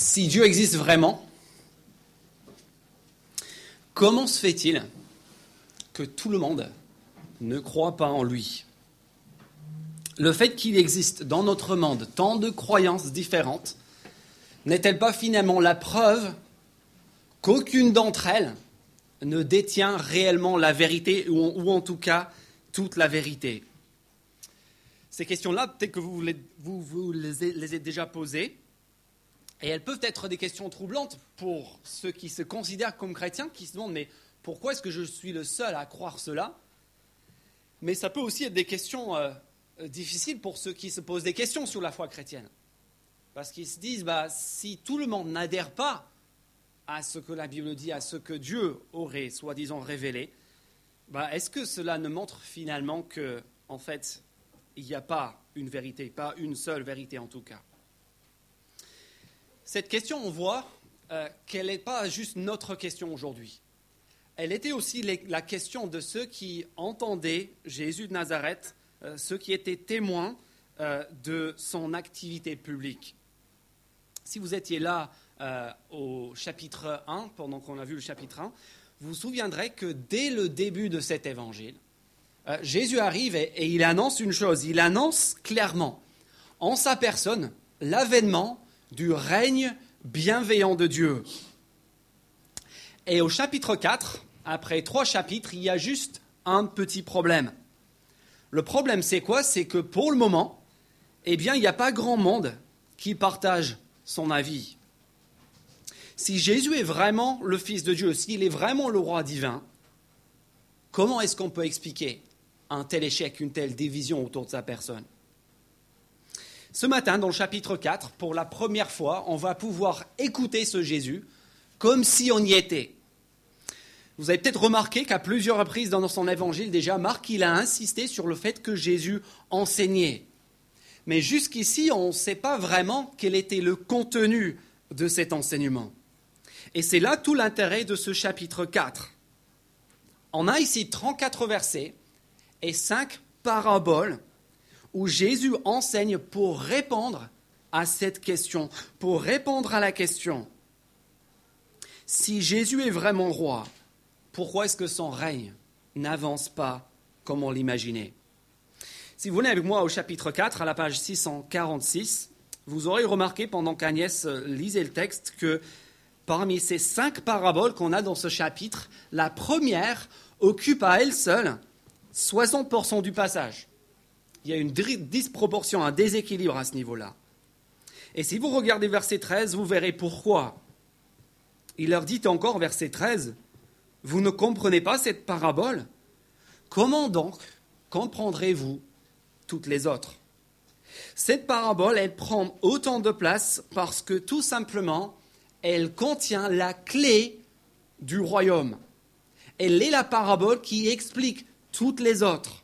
Si Dieu existe vraiment, comment se fait-il que tout le monde ne croit pas en lui? Le fait qu'il existe dans notre monde tant de croyances différentes n'est-elle pas finalement la preuve qu'aucune d'entre elles ne détient réellement la vérité, ou en, tout cas toute la vérité? Ces questions-là, peut-être que vous, vous, les, les avez déjà posées, et elles peuvent être des questions troublantes pour ceux qui se considèrent comme chrétiens, qui se demandent mais pourquoi est-ce que je suis le seul à croire cela? Mais ça peut aussi être des questions euh, difficiles pour ceux qui se posent des questions sur la foi chrétienne. Parce qu'ils se disent, bah, si tout le monde n'adhère pas à ce que la Bible dit, à ce que Dieu aurait soi-disant révélé, bah, est-ce que cela ne montre finalement que, en fait, il n'y a pas une vérité, pas une seule vérité en tout cas? Cette question, on voit euh, qu'elle n'est pas juste notre question aujourd'hui. Elle était aussi la question de ceux qui entendaient Jésus de Nazareth, euh, ceux qui étaient témoins euh, de son activité publique. Si vous étiez là au chapitre 1, pendant qu'on a vu le chapitre 1, vous vous souviendrez que dès le début de cet évangile, Jésus arrive et, il annonce une chose, il annonce clairement en sa personne l'avènement du règne bienveillant de Dieu. Et au chapitre 4, après trois chapitres, il y a juste un petit problème. Le problème, c'est quoi? C'est que pour le moment, eh bien, il n'y a pas grand monde qui partage son avis. Si Jésus est vraiment le Fils de Dieu, s'il est vraiment le roi divin, comment est-ce qu'on peut expliquer un tel échec, une telle division autour de sa personne? Ce matin, dans le chapitre 4, pour la première fois, on va pouvoir écouter ce Jésus comme si on y était. Vous avez peut-être remarqué qu'à plusieurs reprises dans son évangile, déjà, Marc, il a insisté sur le fait que Jésus enseignait. Mais jusqu'ici, on ne sait pas vraiment quel était le contenu de cet enseignement. Et c'est là tout l'intérêt de ce chapitre 4. On a ici 34 versets et 5 paraboles où Jésus enseigne pour répondre à cette question, pour répondre à la question. Si Jésus est vraiment roi, pourquoi est-ce que son règne n'avance pas comme on l'imaginait? Si vous venez avec moi au chapitre 4, à la page 646, vous aurez remarqué pendant qu'Agnès lisait le texte que parmi ces cinq paraboles qu'on a dans ce chapitre, la première occupe à elle seule 60% du passage. Il y a une disproportion, un déséquilibre à ce niveau-là. Et si vous regardez verset 13, vous verrez pourquoi. Il leur dit encore, verset 13, Vous ne comprenez pas cette parabole? Comment donc comprendrez-vous toutes les autres? Cette parabole, elle prend autant de place parce que tout simplement, elle contient la clé du royaume. Elle est la parabole qui explique toutes les autres.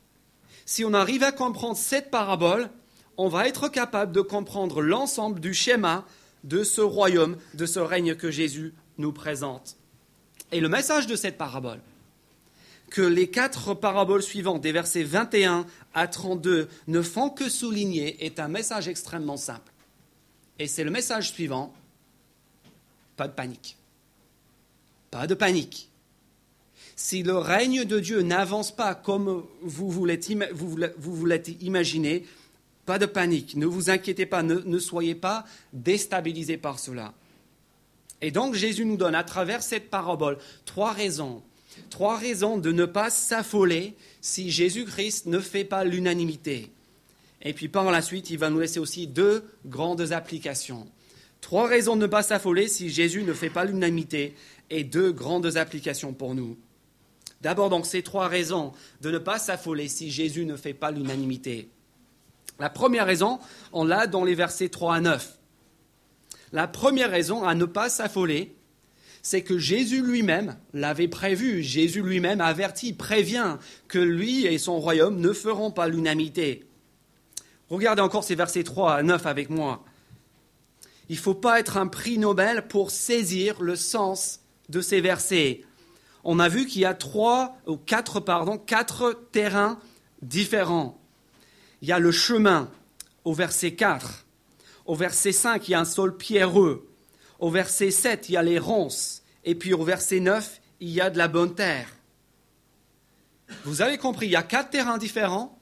Si on arrive à comprendre cette parabole, on va être capable de comprendre l'ensemble du schéma de ce royaume, de ce règne que Jésus nous présente. Et le message de cette parabole, que les quatre paraboles suivantes, des versets 21 à 32, ne font que souligner est un message extrêmement simple. Et c'est le message suivant, pas de panique. Pas de panique. Si le règne de Dieu n'avance pas comme vous voulez, vous imaginer, pas de panique. Ne vous inquiétez pas, ne, ne soyez pas déstabilisés par cela. Et donc Jésus nous donne à travers cette parabole trois raisons Trois raisons de ne pas s'affoler si Jésus-Christ ne fait pas l'unanimité. Et puis par la suite, il va nous laisser aussi deux grandes applications. Trois raisons de ne pas s'affoler si Jésus ne fait pas l'unanimité et deux grandes applications pour nous. D'abord donc ces trois raisons de ne pas s'affoler si Jésus ne fait pas l'unanimité. La première raison, on l'a dans les versets 3 à 9. La première raison à ne pas s'affoler, c'est que Jésus lui-même l'avait prévu, Jésus lui-même avertit, prévient que lui et son royaume ne feront pas l'unanimité. Regardez encore ces versets 3 à 9 avec moi. Il ne faut pas être un prix Nobel pour saisir le sens de ces versets. On a vu qu'il y a trois ou quatre, pardon, quatre terrains différents. Il y a le chemin au verset 4. Au verset 5, il y a un sol pierreux. Au verset 7, il y a les ronces. Et puis au verset 9, il y a de la bonne terre. Vous avez compris, il y a quatre terrains différents,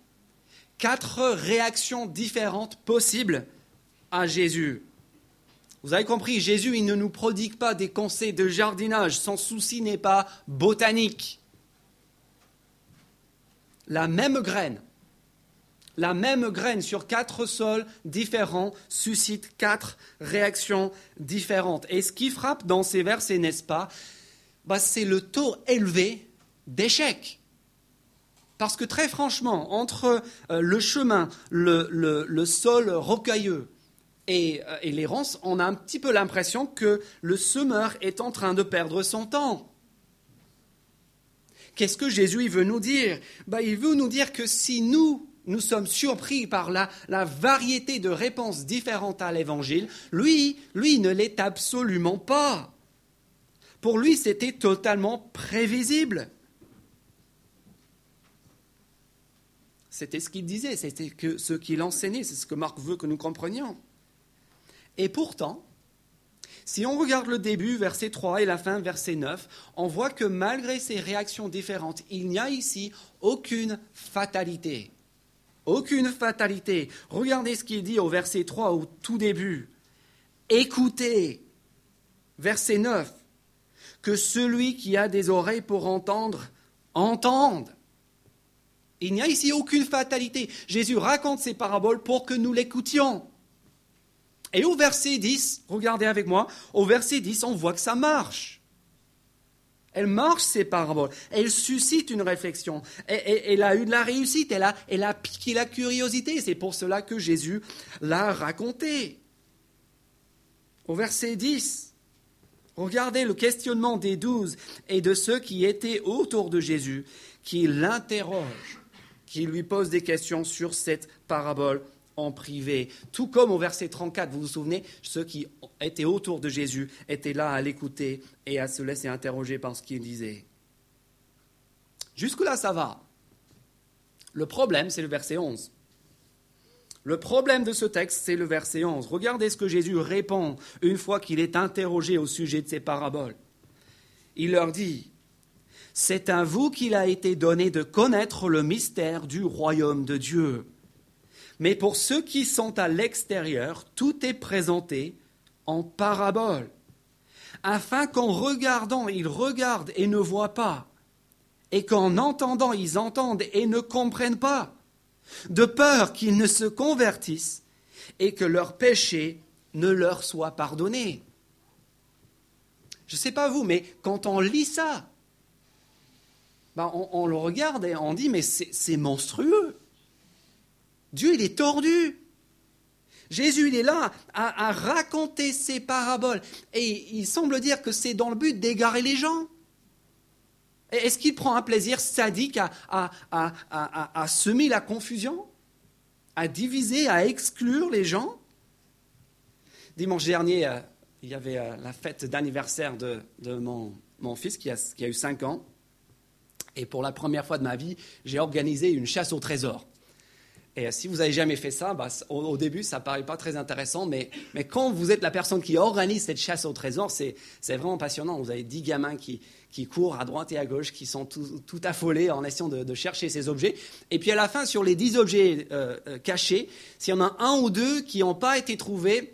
quatre réactions différentes possibles à Jésus. Vous avez compris, Jésus, il ne nous prodigue pas des conseils de jardinage. Son souci n'est pas botanique. La même graine, la même graine sur quatre sols différents suscite quatre réactions différentes. Et ce qui frappe dans ces versets, n'est-ce pas, bah, c'est le taux élevé d'échec. Parce que très franchement, entre euh, le chemin, le, sol rocailleux et, ronces, on a un petit peu l'impression que le semeur est en train de perdre son temps. Qu'est-ce que Jésus veut nous dire? Bah, Il veut nous dire que si nous, nous sommes surpris par la, la variété de réponses différentes à l'Évangile, lui, lui ne l'est absolument pas. Pour lui, c'était totalement prévisible. C'était ce qu'il disait, c'était ce qu'il enseignait, c'est ce que Marc veut que nous comprenions. Et pourtant, si on regarde le début, verset 3, et la fin, verset 9, on voit que malgré ces réactions différentes, il n'y a ici aucune fatalité. Aucune fatalité. Regardez ce qu'il dit au verset 3, au tout début. Écoutez, verset 9, que celui qui a des oreilles pour entendre, entende. Il n'y a ici aucune fatalité. Jésus raconte ces paraboles pour que nous l'écoutions. Et au verset 10, regardez avec moi, au verset 10, on voit que ça marche. Elle marche, ces paraboles. Elle suscite une réflexion. Elle, a eu de la réussite. Elle a, piqué la curiosité. C'est pour cela que Jésus l'a raconté. Au verset 10, regardez le questionnement des douze et de ceux qui étaient autour de Jésus, qui l'interrogent qui lui pose des questions sur cette parabole en privé. Tout comme au verset 34, vous vous souvenez, ceux qui étaient autour de Jésus étaient là à l'écouter et à se laisser interroger par ce qu'il disait. Jusque-là, ça va. Le problème, c'est le verset 11. Le problème de ce texte, c'est le verset 11. Regardez ce que Jésus répond une fois qu'il est interrogé au sujet de ces paraboles. Il leur dit, c'est à vous qu'il a été donné de connaître le mystère du royaume de Dieu. Mais pour ceux qui sont à l'extérieur, tout est présenté en parabole, afin qu'en regardant, ils regardent et ne voient pas, et qu'en entendant, ils entendent et ne comprennent pas, de peur qu'ils ne se convertissent et que leurs péchés ne leur soient pardonnés. Je ne sais pas vous, mais quand on lit ça, ben, on, le regarde et on dit, mais c'est monstrueux. Dieu, il est tordu. Jésus, il est là à, raconter ses paraboles. Et il semble dire que c'est dans le but d'égarer les gens. Est-ce qu'il prend un plaisir sadique à, semer la confusion, à diviser, à exclure les gens? Dimanche dernier, euh, il y avait euh, la fête d'anniversaire de, mon, mon, fils qui a, qui a eu 5 ans. Et pour la première fois de ma vie, j'ai organisé une chasse au trésor. Et si vous n'avez jamais fait ça, bah, au, début, ça ne paraît pas très intéressant, mais, quand vous êtes la personne qui organise cette chasse au trésor, c'est vraiment passionnant. Vous avez dix gamins qui, courent à droite et à gauche, qui sont tout, affolés en essayant de, chercher ces objets. Et puis à la fin, sur les dix objets euh, euh, cachés, s'il y en a un ou deux qui n'ont pas été trouvés,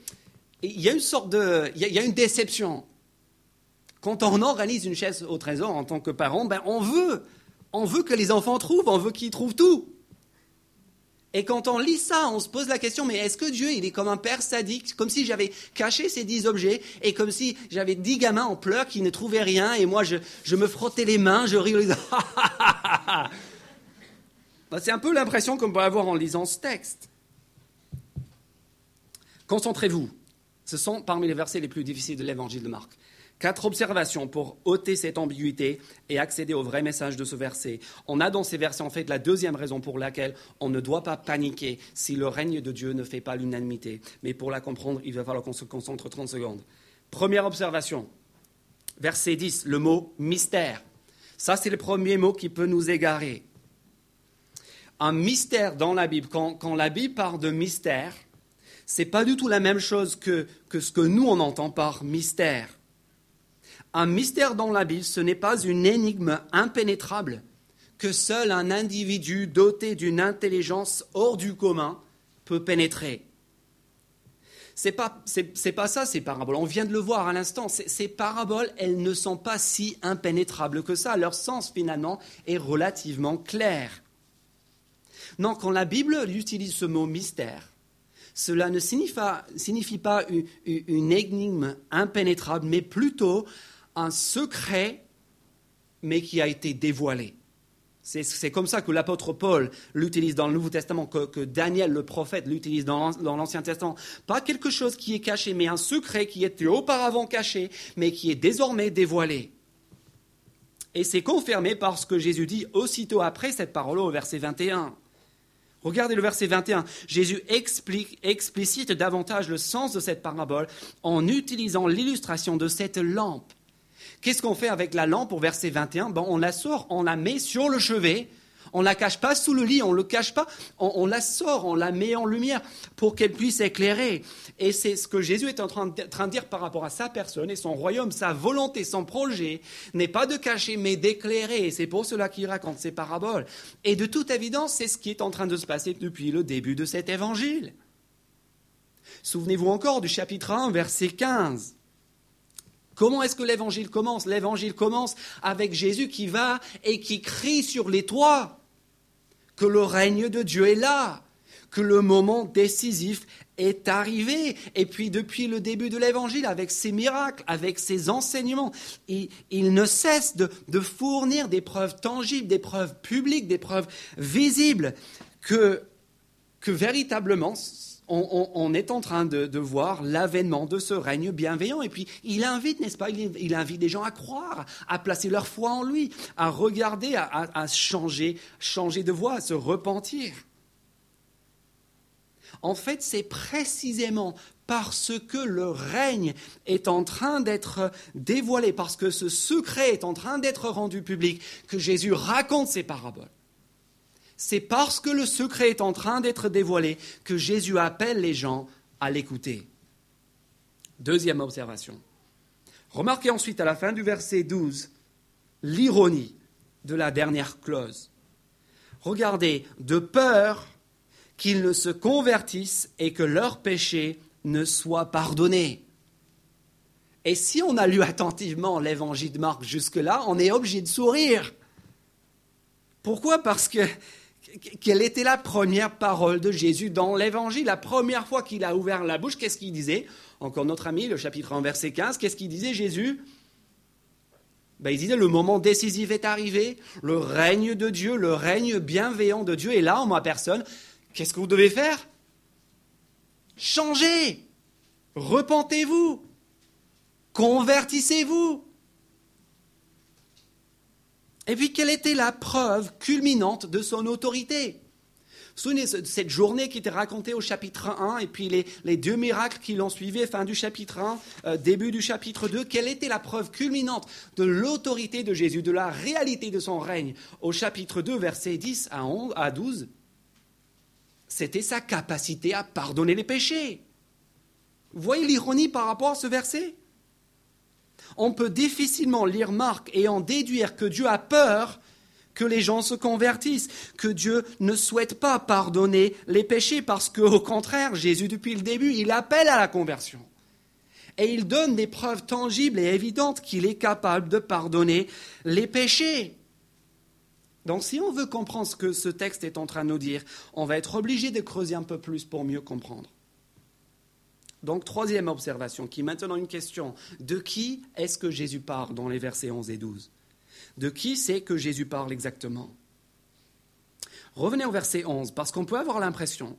il y a une sorte de... Il y une déception. Quand on organise une chaise au trésor en tant que parent, ben on veut, on veut que les enfants trouvent, on veut qu'ils trouvent tout. Et quand on lit ça, on se pose la question, mais est-ce que Dieu, il est comme un père sadique, comme si j'avais caché ces dix objets, et comme si j'avais dix gamins en pleurs qui ne trouvaient rien, et moi je, me frottais les mains, je riais, ben, C'est un peu l'impression qu'on peut avoir en lisant ce texte. Concentrez-vous. Ce sont parmi les versets les plus difficiles de l'évangile de Marc. Quatre observations pour ôter cette ambiguïté et accéder au vrai message de ce verset. On a dans ces versets en fait la deuxième raison pour laquelle on ne doit pas paniquer si le règne de Dieu ne fait pas l'unanimité. Mais pour la comprendre, il va falloir qu'on se concentre 30 secondes. Première observation, verset 10, le mot mystère. Ça, c'est le premier mot qui peut nous égarer. Un mystère dans la Bible, quand, la Bible parle de mystère, c'est pas du tout la même chose que, que ce que nous on entend par mystère. Un mystère dans la Bible, ce n'est pas une énigme impénétrable que seul un individu doté d'une intelligence hors du commun peut pénétrer. C'est pas, pas ça ces paraboles. On vient de le voir à l'instant. Ces paraboles, elles ne sont pas si impénétrables que ça. Leur sens finalement est relativement clair. Non, quand la Bible utilise ce mot mystère, cela ne signifie, pas une énigme impénétrable, mais plutôt un secret, mais qui a été dévoilé. C'est comme ça que l'apôtre Paul l'utilise dans le Nouveau Testament, que, Daniel le prophète l'utilise dans l'Ancien Testament. Pas quelque chose qui est caché, mais un secret qui était auparavant caché, mais qui est désormais dévoilé. Et c'est confirmé par ce que Jésus dit aussitôt après cette parole au verset 21. Regardez le verset 21. Jésus explique, explicite davantage le sens de cette parabole en utilisant l'illustration de cette lampe. Qu'est-ce qu'on fait avec la lampe au verset 21 On la sort, on la met sur le chevet, on ne la cache pas sous le lit, on ne le cache pas, on, la sort, on la met en lumière pour qu'elle puisse éclairer. Et c'est ce que Jésus est en train de, train de, dire par rapport à sa personne et son royaume, sa volonté, son projet, n'est pas de cacher, mais d'éclairer. Et c'est pour cela qu'il raconte ces paraboles. Et de toute évidence, c'est ce qui est en train de se passer depuis le début de cet évangile. Souvenez-vous encore du chapitre 1, verset 15. Comment est-ce que l'évangile commence? L'évangile commence avec Jésus qui va et qui crie sur les toits que le règne de Dieu est là, que le moment décisif est arrivé. Et puis depuis le début de l'évangile, avec ses miracles, avec ses enseignements, il, ne cesse de, fournir des preuves tangibles, des preuves publiques, des preuves visibles que véritablement on, est en train de, voir l'avènement de ce règne bienveillant. Et puis, il invite, n'est-ce pas il, invite des gens à croire, à placer leur foi en lui, à regarder, à, changer, changer de voie, à se repentir. En fait, c'est précisément parce que le règne est en train d'être dévoilé, parce que ce secret est en train d'être rendu public, que Jésus raconte ces paraboles c'est parce que le secret est en train d'être dévoilé que Jésus appelle les gens à l'écouter. Deuxième observation. Remarquez ensuite à la fin du verset 12 l'ironie de la dernière clause. Regardez, de peur qu'ils ne se convertissent et que leurs péchés ne soient pardonnés. Et si on a lu attentivement l'évangile de Marc jusque-là, on est obligé de sourire. Pourquoi? Parce que quelle était la première parole de Jésus dans l'Évangile? La première fois qu'il a ouvert la bouche, qu'est-ce qu'il disait? Encore notre ami, le chapitre 1, verset 15, qu'est-ce qu'il disait Jésus? Ben, Il disait, le moment décisif est arrivé, le règne de Dieu, le règne bienveillant de Dieu est là en ma personne. Qu'est-ce que vous devez faire? Changez! Repentez-vous! Convertissez-vous et puis, quelle était la preuve culminante de son autorité? Vous souvenez de cette journée qui était racontée au chapitre 1 et puis les, deux miracles qui l'ont suivi, fin du chapitre 1, euh, début du chapitre 2. Quelle était la preuve culminante de l'autorité de Jésus, de la réalité de son règne? Au chapitre 2, versets 10 à, 11, à 12, c'était sa capacité à pardonner les péchés. Vous voyez l'ironie par rapport à ce verset? On peut difficilement lire Marc et en déduire que Dieu a peur que les gens se convertissent, que Dieu ne souhaite pas pardonner les péchés, parce qu'au contraire, Jésus, depuis le début, il appelle à la conversion. Et il donne des preuves tangibles et évidentes qu'il est capable de pardonner les péchés. Donc si on veut comprendre ce que ce texte est en train de nous dire, on va être obligé de creuser un peu plus pour mieux comprendre. Donc, troisième observation, qui est maintenant une question. De qui est-ce que Jésus parle dans les versets 11 et 12 De qui c'est que Jésus parle exactement? Revenez au verset 11, parce qu'on peut avoir l'impression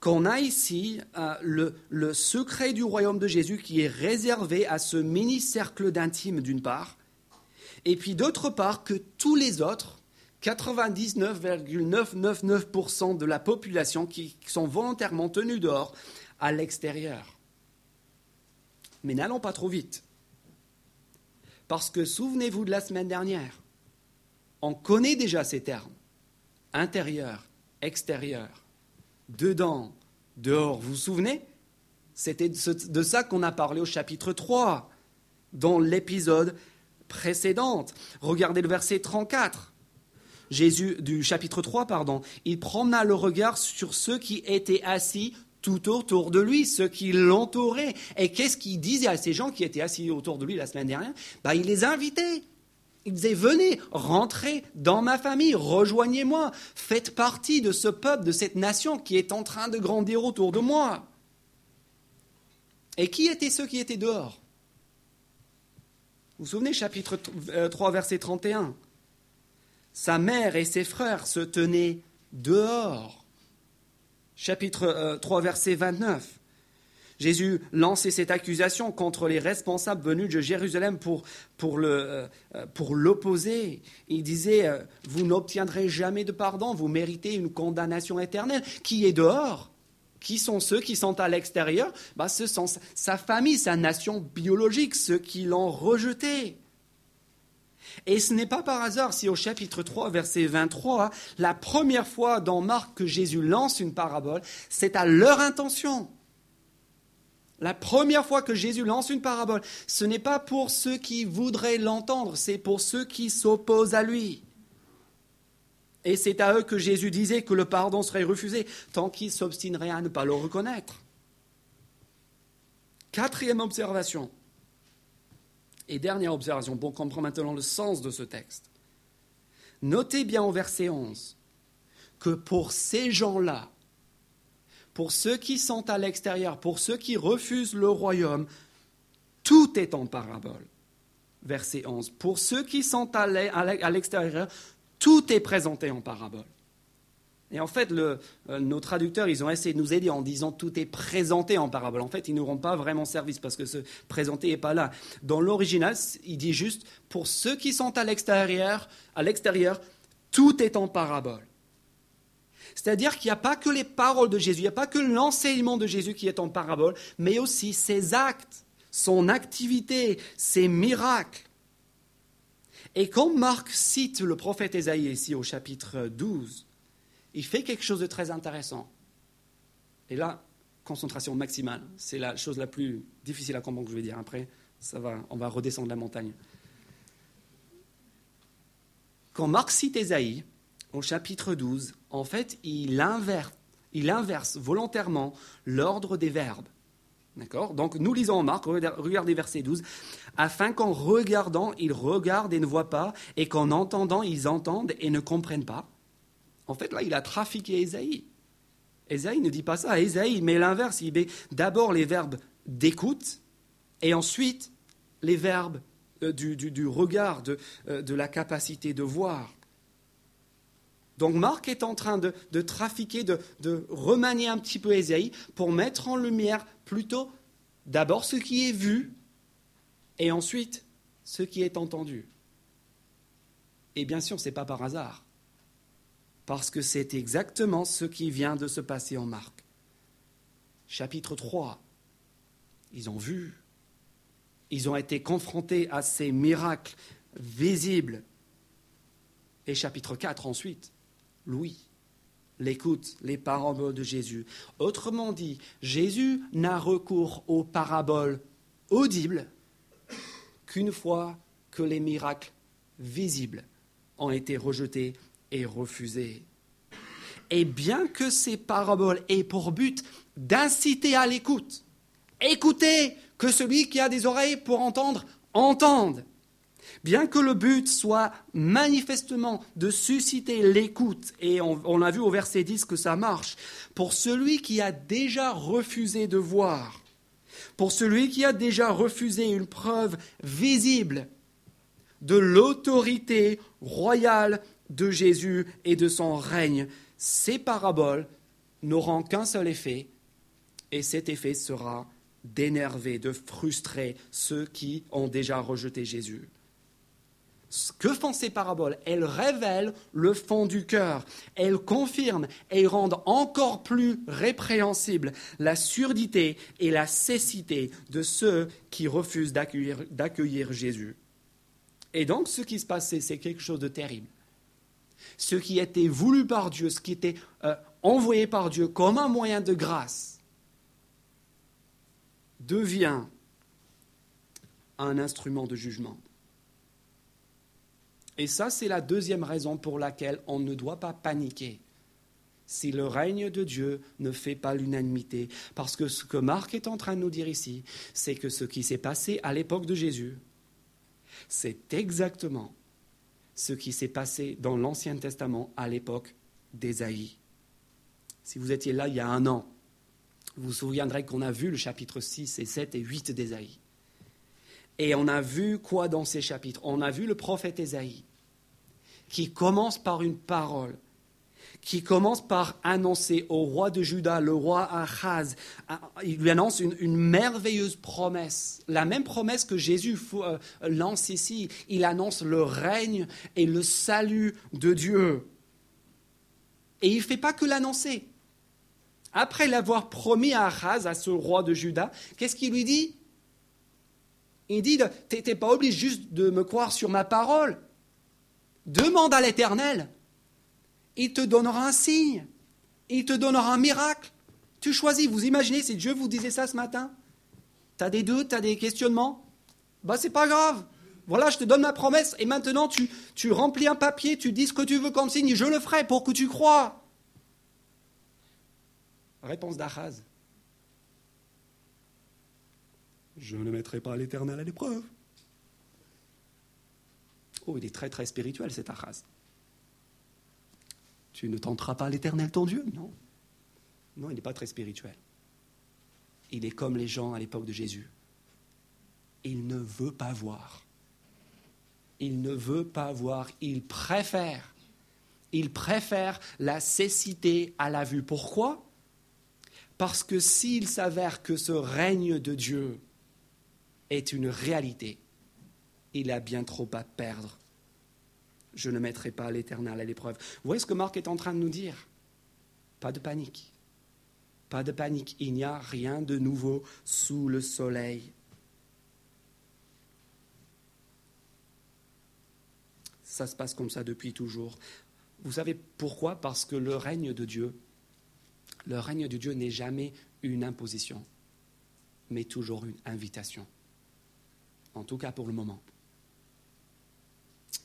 qu'on a ici euh, le, secret du royaume de Jésus qui est réservé à ce mini-cercle d'intime d'une part, et puis d'autre part que tous les autres, 99,999% de la population qui sont volontairement tenus dehors, à l'extérieur. Mais n'allons pas trop vite. Parce que souvenez-vous de la semaine dernière, on connaît déjà ces termes. Intérieur, extérieur, dedans, dehors. Vous vous souvenez? C'était de ça qu'on a parlé au chapitre 3, dans l'épisode précédent. Regardez le verset 34. Jésus, du chapitre 3, pardon, il promena le regard sur ceux qui étaient assis tout autour de lui, ceux qui l'entouraient. Et qu'est-ce qu'il disait à ces gens qui étaient assis autour de lui la semaine dernière? Bah, Il les invitait. Il disait, venez, rentrez dans ma famille, rejoignez-moi, faites partie de ce peuple, de cette nation qui est en train de grandir autour de moi. Et qui étaient ceux qui étaient dehors? Vous vous souvenez, chapitre 3, euh, verset 31 Sa mère et ses frères se tenaient dehors. Chapitre 3, euh, verset 29. Jésus lançait cette accusation contre les responsables venus de Jérusalem pour, pour, euh, pour l'opposer. Il disait, euh, vous n'obtiendrez jamais de pardon, vous méritez une condamnation éternelle. Qui est dehors? Qui sont ceux qui sont à l'extérieur bah, Ce sont sa famille, sa nation biologique, ceux qui l'ont rejeté. Et ce n'est pas par hasard si au chapitre 3, verset 23, la première fois dans Marc que Jésus lance une parabole, c'est à leur intention. La première fois que Jésus lance une parabole, ce n'est pas pour ceux qui voudraient l'entendre, c'est pour ceux qui s'opposent à lui. Et c'est à eux que Jésus disait que le pardon serait refusé tant qu'ils s'obstineraient à ne pas le reconnaître. Quatrième observation, et dernière observation pour comprendre maintenant le sens de ce texte. Notez bien au verset 11 que pour ces gens-là, pour ceux qui sont à l'extérieur, pour ceux qui refusent le royaume, tout est en parabole. Verset 11. Pour ceux qui sont à l'extérieur, tout est présenté en parabole. Et en fait, euh, nos traducteurs, ils ont essayé de nous aider en disant tout est présenté en parabole. En fait, ils ne nous rendent pas vraiment service parce que ce présenté n'est pas là. Dans l'original, il dit juste pour ceux qui sont à l'extérieur, à l'extérieur, tout est en parabole. C'est-à-dire qu'il n'y a pas que les paroles de Jésus, il n'y a pas que l'enseignement de Jésus qui est en parabole, mais aussi ses actes, son activité, ses miracles. Et quand Marc cite le prophète Ésaïe ici au chapitre 12, il fait quelque chose de très intéressant. Et là, concentration maximale, c'est la chose la plus difficile à comprendre que je vais dire. Après, ça va, on va redescendre la montagne. Quand Marc cite Ésaïe, au chapitre 12, en fait, il inverse, il inverse volontairement l'ordre des verbes. D'accord? Donc nous lisons en Marc, regardez verset 12, afin qu'en regardant, ils regardent et ne voient pas, et qu'en entendant, ils entendent et ne comprennent pas. En fait, là, il a trafiqué Ésaïe. Ésaïe ne dit pas ça. Ésaïe met l'inverse. Il met d'abord les verbes d'écoute et ensuite les verbes euh, du, regard, de, euh, de la capacité de voir. Donc Marc est en train de, trafiquer, de, remanier un petit peu Ésaïe pour mettre en lumière plutôt d'abord ce qui est vu et ensuite ce qui est entendu. Et bien sûr, ce n'est pas par hasard, parce que c'est exactement ce qui vient de se passer en Marc. Chapitre 3, ils ont vu, ils ont été confrontés à ces miracles visibles. Et chapitre 4 ensuite, Louis, l'écoute, les paroles de Jésus. Autrement dit, Jésus n'a recours aux paraboles audibles qu'une fois que les miracles visibles ont été rejetés et refusés. Et bien que ces paraboles aient pour but d'inciter à l'écoute, écoutez que celui qui a des oreilles pour entendre, entende. Bien que le but soit manifestement de susciter l'écoute, et on, a vu au verset 10 que ça marche, pour celui qui a déjà refusé de voir, pour celui qui a déjà refusé une preuve visible de l'autorité royale de Jésus et de son règne, ces paraboles n'auront qu'un seul effet, et cet effet sera d'énerver, de frustrer ceux qui ont déjà rejeté Jésus. Que font ces paraboles? Elles révèlent le fond du cœur. Elles confirment et rendent encore plus répréhensible la surdité et la cécité de ceux qui refusent d'accueillir Jésus. Et donc, ce qui se passait, c'est quelque chose de terrible. Ce qui était voulu par Dieu, ce qui était euh, envoyé par Dieu comme un moyen de grâce, devient un instrument de jugement. Et ça, c'est la deuxième raison pour laquelle on ne doit pas paniquer si le règne de Dieu ne fait pas l'unanimité. Parce que ce que Marc est en train de nous dire ici, c'est que ce qui s'est passé à l'époque de Jésus, c'est exactement ce qui s'est passé dans l'Ancien Testament à l'époque d'Ésaïe. Si vous étiez là il y a un an, vous vous souviendrez qu'on a vu le chapitre 6 et 7 et 8 d'Ésaïe. Et on a vu quoi dans ces chapitres? On a vu le prophète Ésaïe qui commence par une parole qui commence par annoncer au roi de Juda, le roi Achaz, il lui annonce une, merveilleuse promesse, la même promesse que Jésus euh, lance ici. Il annonce le règne et le salut de Dieu. Et il ne fait pas que l'annoncer. Après l'avoir promis à Achaz, à ce roi de Juda, qu'est-ce qu'il lui dit? Il dit, tu n'es pas obligé juste de me croire sur ma parole. Demande à l'Éternel il te donnera un signe, il te donnera un miracle. Tu choisis, vous imaginez si Dieu vous disait ça ce matin? Tu as des doutes, tu as des questionnements? Bah c'est pas grave. Voilà, je te donne ma promesse et maintenant tu, tu remplis un papier, tu dis ce que tu veux comme signe, je le ferai pour que tu crois. Réponse d'Achaz. Je ne mettrai pas l'Éternel à l'épreuve. Oh, il est très très spirituel cet Achaz. Tu ne tenteras pas l'Éternel ton Dieu? Non. Non, il n'est pas très spirituel. Il est comme les gens à l'époque de Jésus. Il ne veut pas voir. Il ne veut pas voir. Il préfère. Il préfère la cécité à la vue. Pourquoi? Parce que s'il s'avère que ce règne de Dieu est une réalité, il a bien trop à perdre je ne mettrai pas l'Éternel à l'épreuve. Vous voyez ce que Marc est en train de nous dire? Pas de panique. Pas de panique. Il n'y a rien de nouveau sous le soleil. Ça se passe comme ça depuis toujours. Vous savez pourquoi? Parce que le règne de Dieu, le règne de Dieu n'est jamais une imposition, mais toujours une invitation. En tout cas pour le moment.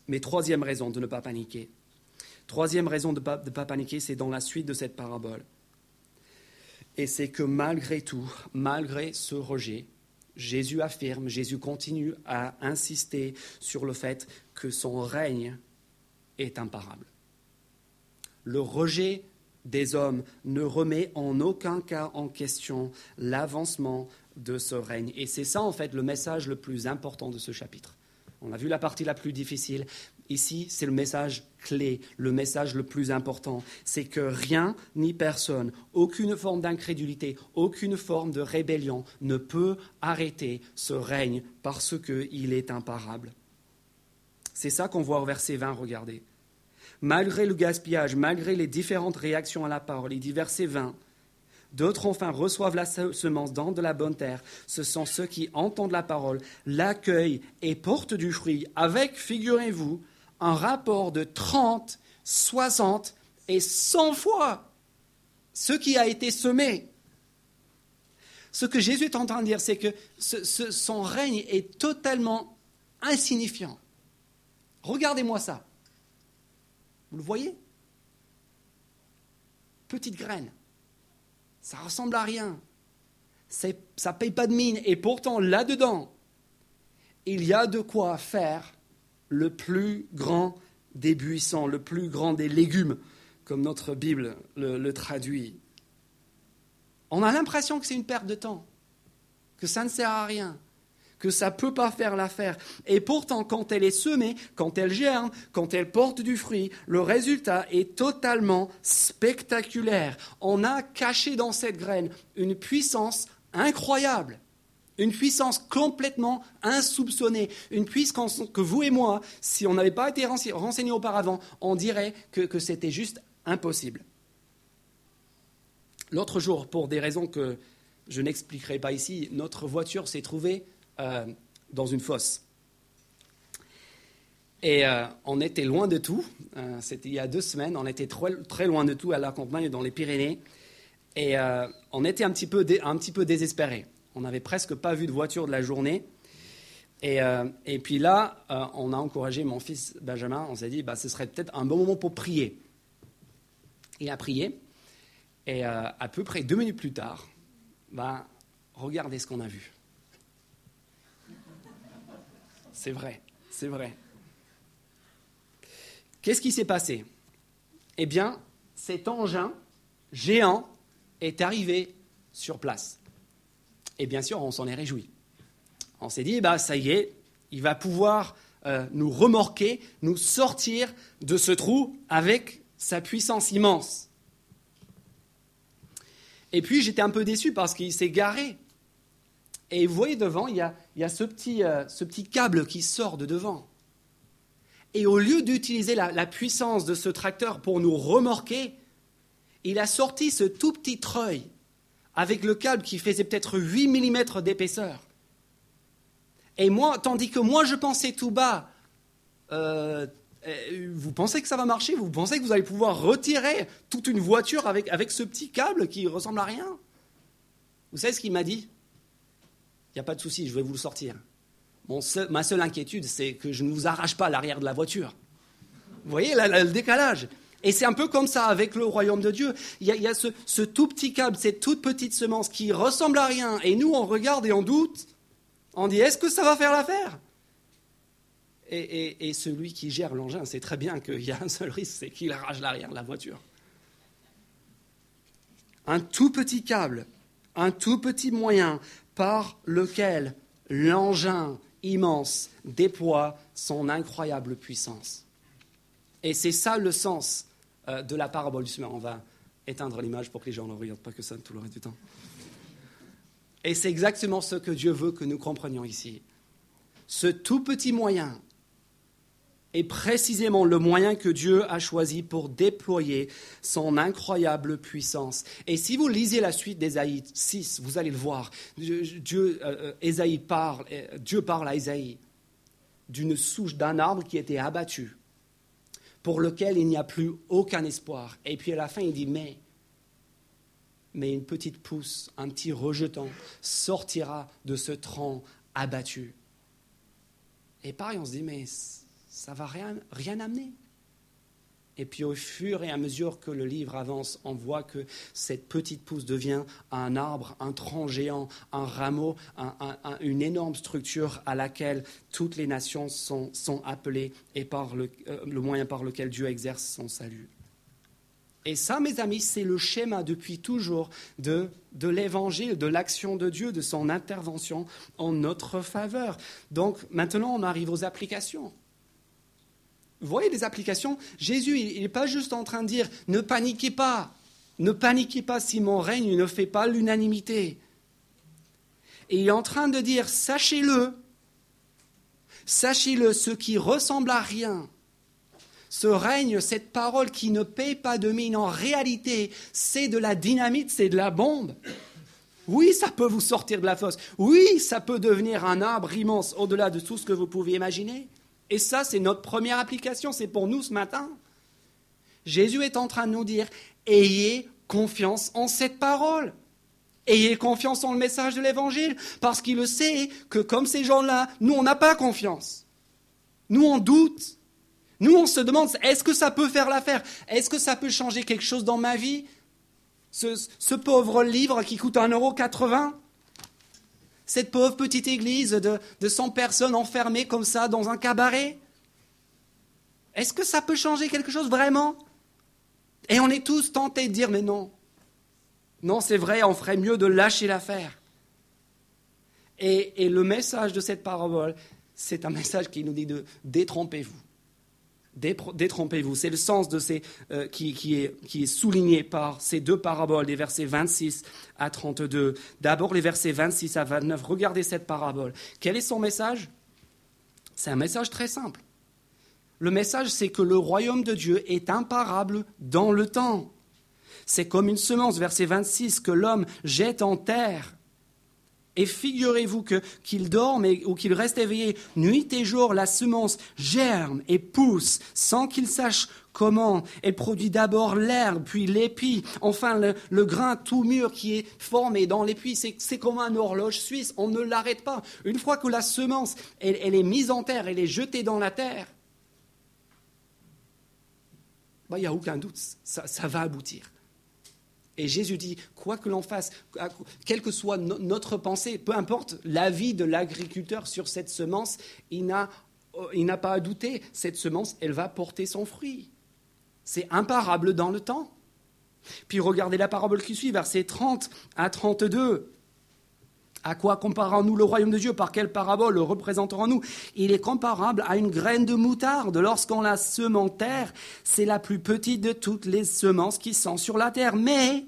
Mais troisième raison de ne pas paniquer. Troisième raison de ne pas, pas, paniquer, c'est dans la suite de cette parabole. Et c'est que malgré tout, malgré ce rejet, Jésus affirme, Jésus continue à insister sur le fait que son règne est imparable. Le rejet des hommes ne remet en aucun cas en question l'avancement de ce règne. Et c'est ça, en fait, le message le plus important de ce chapitre. On a vu la partie la plus difficile. Ici, c'est le message clé, le message le plus important. C'est que rien ni personne, aucune forme d'incrédulité, aucune forme de rébellion ne peut arrêter ce règne parce qu'il est imparable. C'est ça qu'on voit au verset 20, regardez. Malgré le gaspillage, malgré les différentes réactions à la parole, il dit verset 20, D'autres enfin reçoivent la semence dans de la bonne terre. Ce sont ceux qui entendent la parole, l'accueillent et portent du fruit avec, figurez-vous, un rapport de 30, 60 et 100 fois ce qui a été semé. Ce que Jésus est en train de dire, c'est que son règne est totalement insignifiant. Regardez-moi ça. Vous le voyez? Petite graine. Ça ressemble à rien. Ça ne paye pas de mine. Et pourtant, là-dedans, il y a de quoi faire le plus grand des buissons, le plus grand des légumes, comme notre Bible le traduit. On a l'impression que c'est une perte de temps, que ça ne sert à rien, que ça ne peut pas faire l'affaire. Et pourtant, quand elle est semée, quand elle germe, quand elle porte du fruit, le résultat est totalement spectaculaire. On a caché dans cette graine une puissance incroyable. Une puissance complètement insoupçonnée, une puissance que vous et moi, si on n'avait pas été renseignés auparavant, on dirait que, c'était juste impossible. L'autre jour, pour des raisons que je n'expliquerai pas ici, notre voiture s'est trouvée euh, dans une fosse. Et euh, on était loin de tout. Euh, c'était il y a deux semaines. On était très, loin de tout à la campagne dans les Pyrénées. Et on était un petit peu, un désespérés. On n'avait presque pas vu de voiture de la journée. Et, et puis là, on a encouragé mon fils Benjamin. On s'est dit, bah, ce serait peut-être un bon moment pour prier. Il a prié. Et à peu près deux minutes plus tard, bah, regardez ce qu'on a vu. C'est vrai, c'est vrai. Qu'est-ce qui s'est passé? Eh bien, cet engin géant est arrivé sur place. Et bien sûr, on s'en est réjoui. On s'est dit, bah, ça y est, il va pouvoir euh, nous remorquer, nous sortir de ce trou avec sa puissance immense. Et puis j'étais un peu déçu parce qu'il s'est garé. Et vous voyez devant, il y a, ce, petit, euh, ce petit câble qui sort de devant. Et au lieu d'utiliser la, puissance de ce tracteur pour nous remorquer, il a sorti ce tout petit treuil avec le câble qui faisait peut-être 8 mm d'épaisseur. Et moi, tandis que moi je pensais tout bas, euh, euh, vous pensez que ça va marcher? Vous pensez que vous allez pouvoir retirer toute une voiture avec, avec ce petit câble qui ressemble à rien? Vous savez ce qu'il m'a dit? Il n'y a pas de souci, je vais vous le sortir ma seule inquiétude, c'est que je ne vous arrache pas l'arrière de la voiture. Vous voyez le décalage et c'est un peu comme ça avec le royaume de Dieu. Il y a, ce, tout petit câble, cette toute petite semence qui ressemble à rien. Et nous, on regarde et on doute. On dit, est-ce que ça va faire l'affaire? Et, et, celui qui gère l'engin sait très bien qu'il y a un seul risque, c'est qu'il arrache l'arrière de la voiture. Un tout petit câble, un tout petit moyen par lequel l'engin immense déploie son incroyable puissance. Et c'est ça le sens euh, de la parabole du. On va éteindre l'image pour que les gens ne regardent pas que ça tout le reste du temps. Et c'est exactement ce que Dieu veut que nous comprenions ici. Ce tout petit moyen est précisément le moyen que Dieu a choisi pour déployer son incroyable puissance. Et si vous lisez la suite d'Ésaïe 6, vous allez le voir. Dieu, euh, euh, parle, euh, Dieu parle à Ésaïe d'une souche d'un arbre qui était abattu, pour lequel il n'y a plus aucun espoir. Et puis à la fin, il dit, mais, mais une petite pousse, un petit rejetant sortira de ce tronc abattu. Et pareil, on se dit, mais ça va rien, amener. Et puis au fur et à mesure que le livre avance, on voit que cette petite pousse devient un arbre, un tronc géant, un rameau, une énorme structure à laquelle toutes les nations sont, appelées et par le, euh, le, moyen par lequel Dieu exerce son salut. Et ça, mes amis, c'est le schéma depuis toujours de, de l'évangile, de l'action de Dieu, de son intervention en notre faveur. Donc maintenant, on arrive aux applications. Vous voyez les applications Jésus, il n'est pas juste en train de dire ne paniquez pas, ne paniquez pas si mon règne ne fait pas l'unanimité. Il est en train de dire sachez-le, sachez-le, ce qui ressemble à rien, ce règne, cette parole qui ne paie pas de mine, en réalité, c'est de la dynamite, c'est de la bombe. Oui, ça peut vous sortir de la fosse. Oui, ça peut devenir un arbre immense au-delà de tout ce que vous pouvez imaginer. Et ça, c'est notre première application, c'est pour nous ce matin. Jésus est en train de nous dire, ayez confiance en cette parole. Ayez confiance en le message de l'Évangile, parce qu'il le sait que comme ces gens-là, nous, on n'a pas confiance. Nous, on doute. Nous, on se demande, est-ce que ça peut faire l'affaire? Est-ce que ça peut changer quelque chose dans ma vie? Ce, ce, pauvre livre qui coûte 1,80€ cette pauvre petite église de, de 100 personnes enfermées comme ça dans un cabaret? Est-ce que ça peut changer quelque chose vraiment? Et on est tous tentés de dire, mais non, non, c'est vrai, on ferait mieux de lâcher l'affaire. Et, et, le message de cette parabole, c'est un message qui nous dit de détrompez-vous. Détrompez-vous. C'est le sens de ces, euh, qui, est, souligné par ces deux paraboles, les versets 26 à 32. D'abord les versets 26 à 29. Regardez cette parabole. Quel est son message? C'est un message très simple. Le message, c'est que le royaume de Dieu est imparable dans le temps. C'est comme une semence, verset 26, que l'homme jette en terre. Et figurez-vous que qu'il dorme ou qu'il reste éveillé nuit et jour, la semence germe et pousse sans qu'il sache comment. Elle produit d'abord l'herbe, puis l'épi, enfin le, grain tout mûr qui est formé dans l'épi. C'est comme un horloge suisse, on ne l'arrête pas. Une fois que la semence, elle, est mise en terre, elle est jetée dans la terre, bah, il n'y a aucun doute, ça va aboutir. Et Jésus dit, quoi que l'on fasse, quelle que soit notre pensée, peu importe l'avis de l'agriculteur sur cette semence, il n'a, euh, il n'a pas à douter, cette semence, elle va porter son fruit. C'est imparable dans le temps. Puis regardez la parabole qui suit, versets 30 à 32. À quoi comparons-nous le royaume de Dieu? Par quelle parabole le représenterons-nous? Il est comparable à une graine de moutarde. Lorsqu'on la sème en terre, c'est la plus petite de toutes les semences qui sont sur la terre. Mais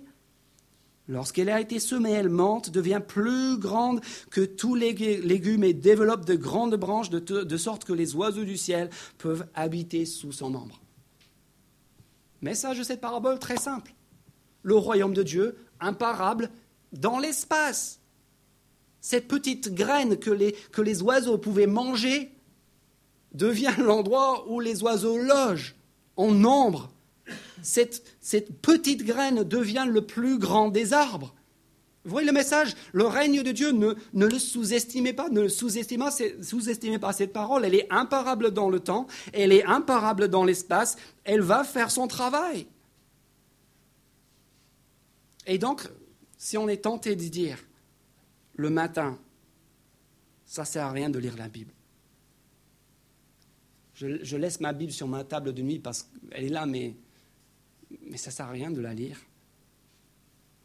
lorsqu'elle a été semée, elle monte, devient plus grande que tous les légumes et développe de grandes branches de, de sorte que les oiseaux du ciel peuvent habiter sous son membre. Message de cette parabole très simple. Le royaume de Dieu, imparable dans l'espace cette petite graine que les, oiseaux pouvaient manger devient l'endroit où les oiseaux logent en nombre. Cette, petite graine devient le plus grand des arbres. Vous voyez le message? Le règne de Dieu, ne, le sous-estimez pas, ne sous-estimez sous pas cette parole. Elle est imparable dans le temps, elle est imparable dans l'espace, elle va faire son travail. Et donc, si on est tenté de dire, le matin, ça ne sert à rien de lire la Bible. Je, laisse ma Bible sur ma table de nuit parce qu'elle est là, mais, mais ça ne sert à rien de la lire.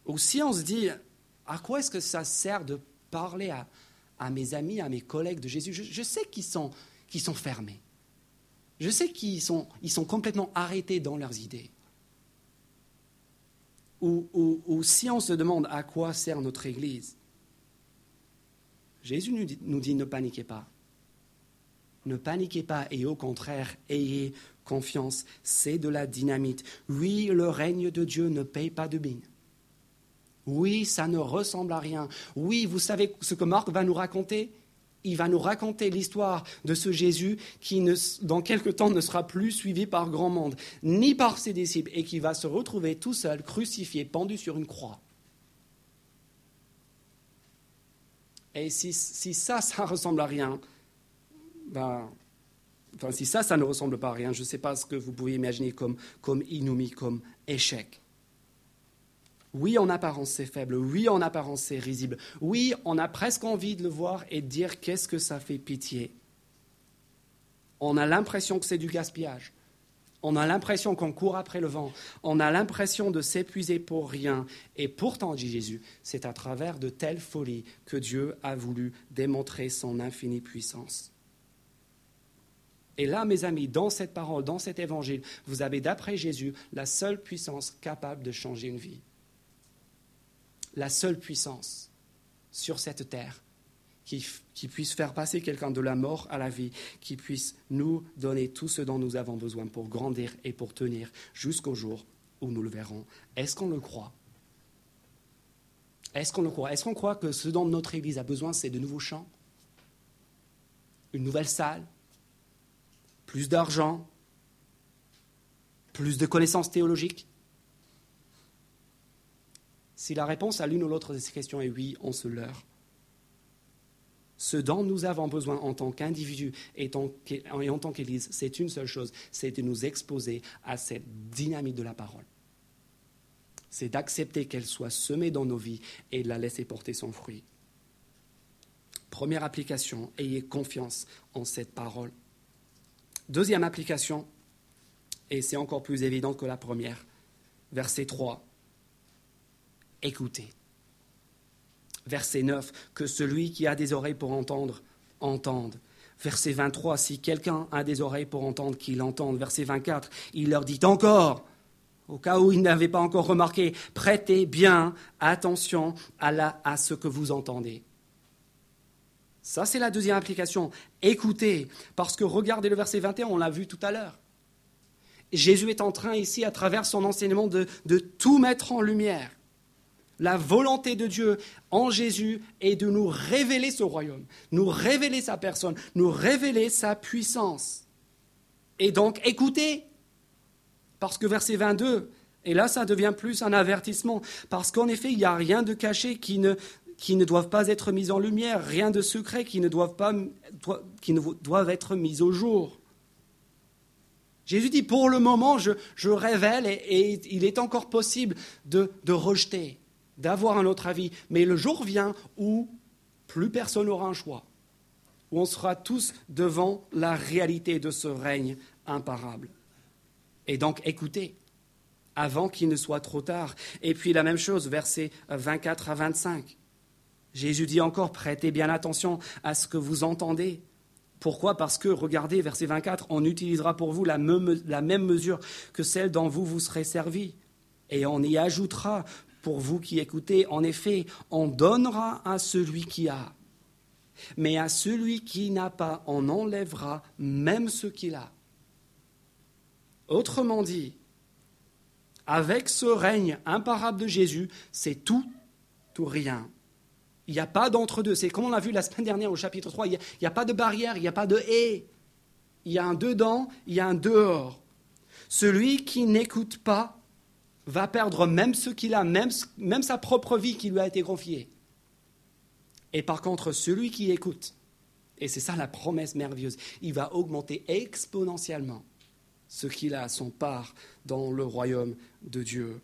Ou si on se dit, à quoi est-ce que ça sert de parler à, mes amis, à mes collègues de Jésus? Je, sais qu'ils sont, fermés. Je sais qu'ils sont, complètement arrêtés dans leurs idées. ou si on se demande à quoi sert notre Église, Jésus nous dit, ne paniquez pas. Ne paniquez pas et au contraire, ayez confiance. C'est de la dynamite. Oui, le règne de Dieu ne paye pas de mine. Oui, ça ne ressemble à rien. Oui, vous savez ce que Marc va nous raconter? Il va nous raconter l'histoire de ce Jésus qui, dans quelque temps, ne sera plus suivi par grand monde, ni par ses disciples, et qui va se retrouver tout seul, crucifié, pendu sur une croix. Et si, ça, ça ressemble à rien, ben, enfin, si ça, ça ne ressemble pas à rien, je ne sais pas ce que vous pouvez imaginer comme, comme comme échec. Oui, en apparence, c'est faible. Oui, en apparence, c'est risible. Oui, on a presque envie de le voir et de dire qu'est-ce que ça fait pitié? On a l'impression que c'est du gaspillage. On a l'impression qu'on court après le vent, on a l'impression de s'épuiser pour rien. Et pourtant, dit Jésus, c'est à travers de telles folies que Dieu a voulu démontrer son infinie puissance. Et là, mes amis, dans cette parole, dans cet évangile, vous avez, d'après Jésus, la seule puissance capable de changer une vie. La seule puissance sur cette terre qui, puisse faire passer quelqu'un de la mort à la vie, qui puisse nous donner tout ce dont nous avons besoin pour grandir et pour tenir jusqu'au jour où nous le verrons. Est-ce qu'on le croit? Est-ce qu'on le croit? Est-ce qu'on croit que ce dont notre Église a besoin, c'est de nouveaux chants Une nouvelle salle? Plus d'argent? Plus de connaissances théologiques? Si la réponse à l'une ou l'autre de ces questions est oui, on se leurre ce dont nous avons besoin en tant qu'individu et en tant qu'Église, c'est une seule chose, c'est de nous exposer à cette dynamique de la parole. C'est d'accepter qu'elle soit semée dans nos vies et de la laisser porter son fruit. Première application, ayez confiance en cette parole. Deuxième application, et c'est encore plus évident que la première, verset 3, écoutez verset 9, que celui qui a des oreilles pour entendre, entende. Verset 23, si quelqu'un a des oreilles pour entendre, qu'il entende. Verset 24, il leur dit encore, au cas où ils n'avaient pas encore remarqué, prêtez bien attention à, ce que vous entendez. Ça, c'est la deuxième application. Écoutez, parce que regardez le verset 21, on l'a vu tout à l'heure. Jésus est en train ici, à travers son enseignement, de tout mettre en lumière La volonté de Dieu en Jésus est de nous révéler ce royaume, nous révéler sa personne, nous révéler sa puissance. Et donc écoutez, parce que verset 22, et là ça devient plus un avertissement, parce qu'en effet il n'y a rien de caché qui ne, qui ne doivent pas être mis en lumière, rien de secret qui ne doivent, pas, qui ne doivent être mis au jour. Jésus dit, pour le moment, je, révèle et, il est encore possible de rejeter, d'avoir un autre avis. Mais le jour vient où plus personne n'aura un choix, où on sera tous devant la réalité de ce règne imparable. Et donc, écoutez, avant qu'il ne soit trop tard. Et puis la même chose, versets 24 à 25. Jésus dit encore, prêtez bien attention à ce que vous entendez. Pourquoi? Parce que, regardez, verset 24, on utilisera pour vous la même, mesure que celle dont vous vous serez servi. Et on y ajoutera, pour vous qui écoutez, en effet, on donnera à celui qui a. Mais à celui qui n'a pas, on enlèvera même ce qu'il a. Autrement dit, avec ce règne imparable de Jésus, c'est tout ou rien. Il n'y a pas d'entre-deux. C'est comme on l'a vu la semaine dernière au chapitre 3. Il n'y a, pas de barrière, il n'y a pas de haie. Il y a un dedans, il y a un dehors. Celui qui n'écoute pas va perdre même ce qu'il a, même, sa propre vie qui lui a été confiée. Et par contre, celui qui écoute, et c'est ça la promesse merveilleuse, il va augmenter exponentiellement ce qu'il a à son part dans le royaume de Dieu.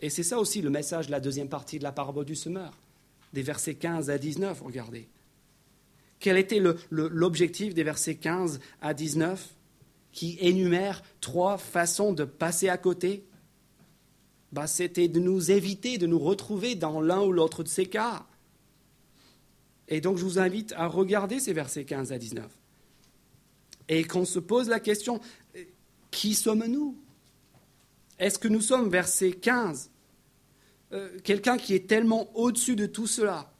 Et c'est ça aussi le message de la deuxième partie de la parabole du semeur des versets 15 à 19, regardez. Quel était l'objectif des versets 15 à 19 qui énumèrent trois façons de passer à côté bah, C'était de nous éviter de nous retrouver dans l'un ou l'autre de ces cas. Et donc je vous invite à regarder ces versets 15 à 19. Et qu'on se pose la question, qui sommes-nous? Est-ce que nous sommes versets 15 euh, quelqu'un qui est tellement au-dessus de tout cela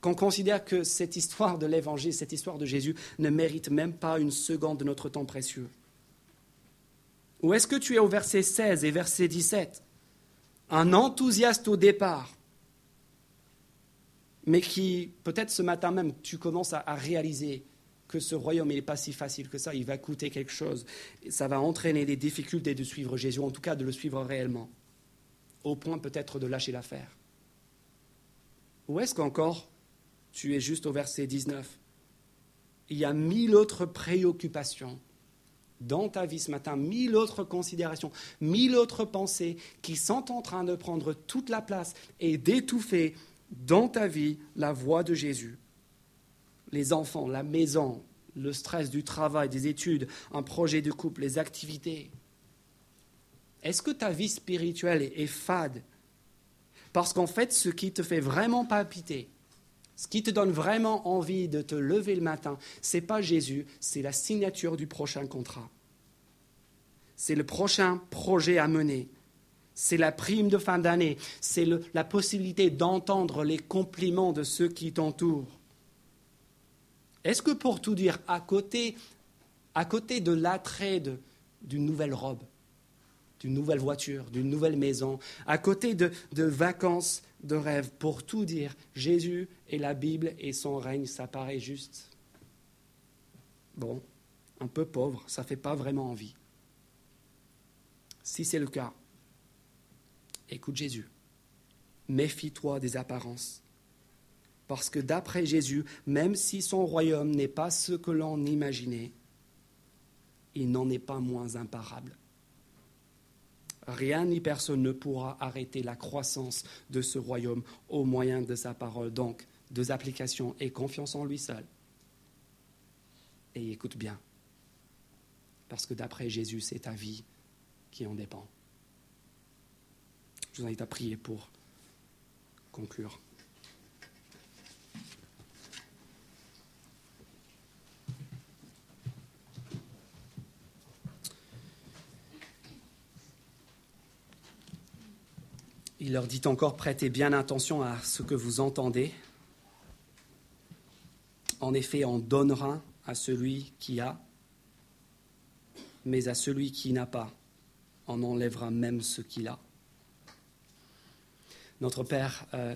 qu'on considère que cette histoire de l'Évangile, cette histoire de Jésus, ne mérite même pas une seconde de notre temps précieux? Ou est-ce que tu es au verset 16 et verset 17 Un enthousiaste au départ, mais qui, peut-être ce matin même, tu commences à, réaliser que ce royaume n'est pas si facile que ça, il va coûter quelque chose, ça va entraîner des difficultés de suivre Jésus, en tout cas de le suivre réellement au point peut-être de lâcher l'affaire. Ou est-ce qu'encore tu es juste au verset 19 Il y a mille autres préoccupations dans ta vie ce matin, mille autres considérations, mille autres pensées qui sont en train de prendre toute la place et d'étouffer dans ta vie la voix de Jésus. Les enfants, la maison, le stress du travail, des études, un projet de couple, les activités. Est-ce que ta vie spirituelle est fade? Parce qu'en fait, ce qui te fait vraiment palpiter, ce qui te donne vraiment envie de te lever le matin, ce n'est pas Jésus, c'est la signature du prochain contrat. C'est le prochain projet à mener. C'est la prime de fin d'année. C'est la possibilité d'entendre les compliments de ceux qui t'entourent. Est-ce que pour tout dire, à côté, à côté de l'attrait d'une nouvelle robe, d'une nouvelle voiture, d'une nouvelle maison, à côté de, vacances, de rêves. Pour tout dire, Jésus et la Bible et son règne, ça paraît juste. Bon, un peu pauvre, ça ne fait pas vraiment envie. Si c'est le cas, écoute Jésus. Méfie-toi des apparences. Parce que d'après Jésus, même si son royaume n'est pas ce que l'on imaginait, il n'en est pas moins imparable. Rien ni personne ne pourra arrêter la croissance de ce royaume au moyen de sa parole. Donc, deux applications et confiance en lui seul. Et écoute bien, parce que d'après Jésus, c'est ta vie qui en dépend. Je vous invite à prier pour conclure. Il leur dit encore, prêtez bien attention à ce que vous entendez. En effet, on donnera à celui qui a, mais à celui qui n'a pas, on enlèvera même ce qu'il a. Notre Père, euh,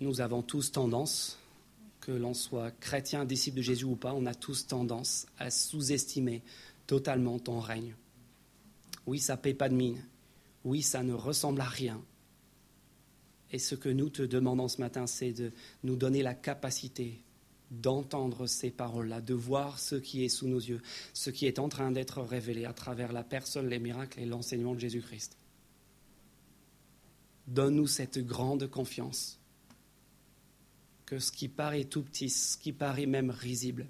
nous avons tous tendance, que l'on soit chrétien, disciple de Jésus ou pas, on a tous tendance à sous-estimer totalement ton règne. Oui, ça paie pas de mine. Oui, ça ne ressemble à rien. Et ce que nous te demandons ce matin, c'est de nous donner la capacité d'entendre ces paroles-là, de voir ce qui est sous nos yeux, ce qui est en train d'être révélé à travers la personne, les miracles et l'enseignement de Jésus-Christ. Donne-nous cette grande confiance que ce qui paraît tout petit, ce qui paraît même risible,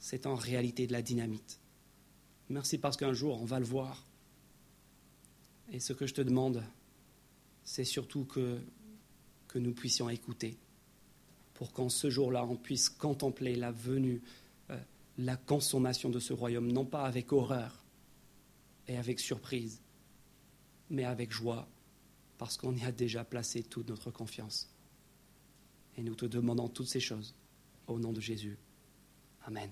c'est en réalité de la dynamite. Merci parce qu'un jour, on va le voir. Et ce que je te demande, c'est surtout que, nous puissions écouter pour qu'en ce jour-là, on puisse contempler la venue, euh, la consommation de ce royaume, non pas avec horreur et avec surprise, mais avec joie, parce qu'on y a déjà placé toute notre confiance. Et nous te demandons toutes ces choses au nom de Jésus. Amen.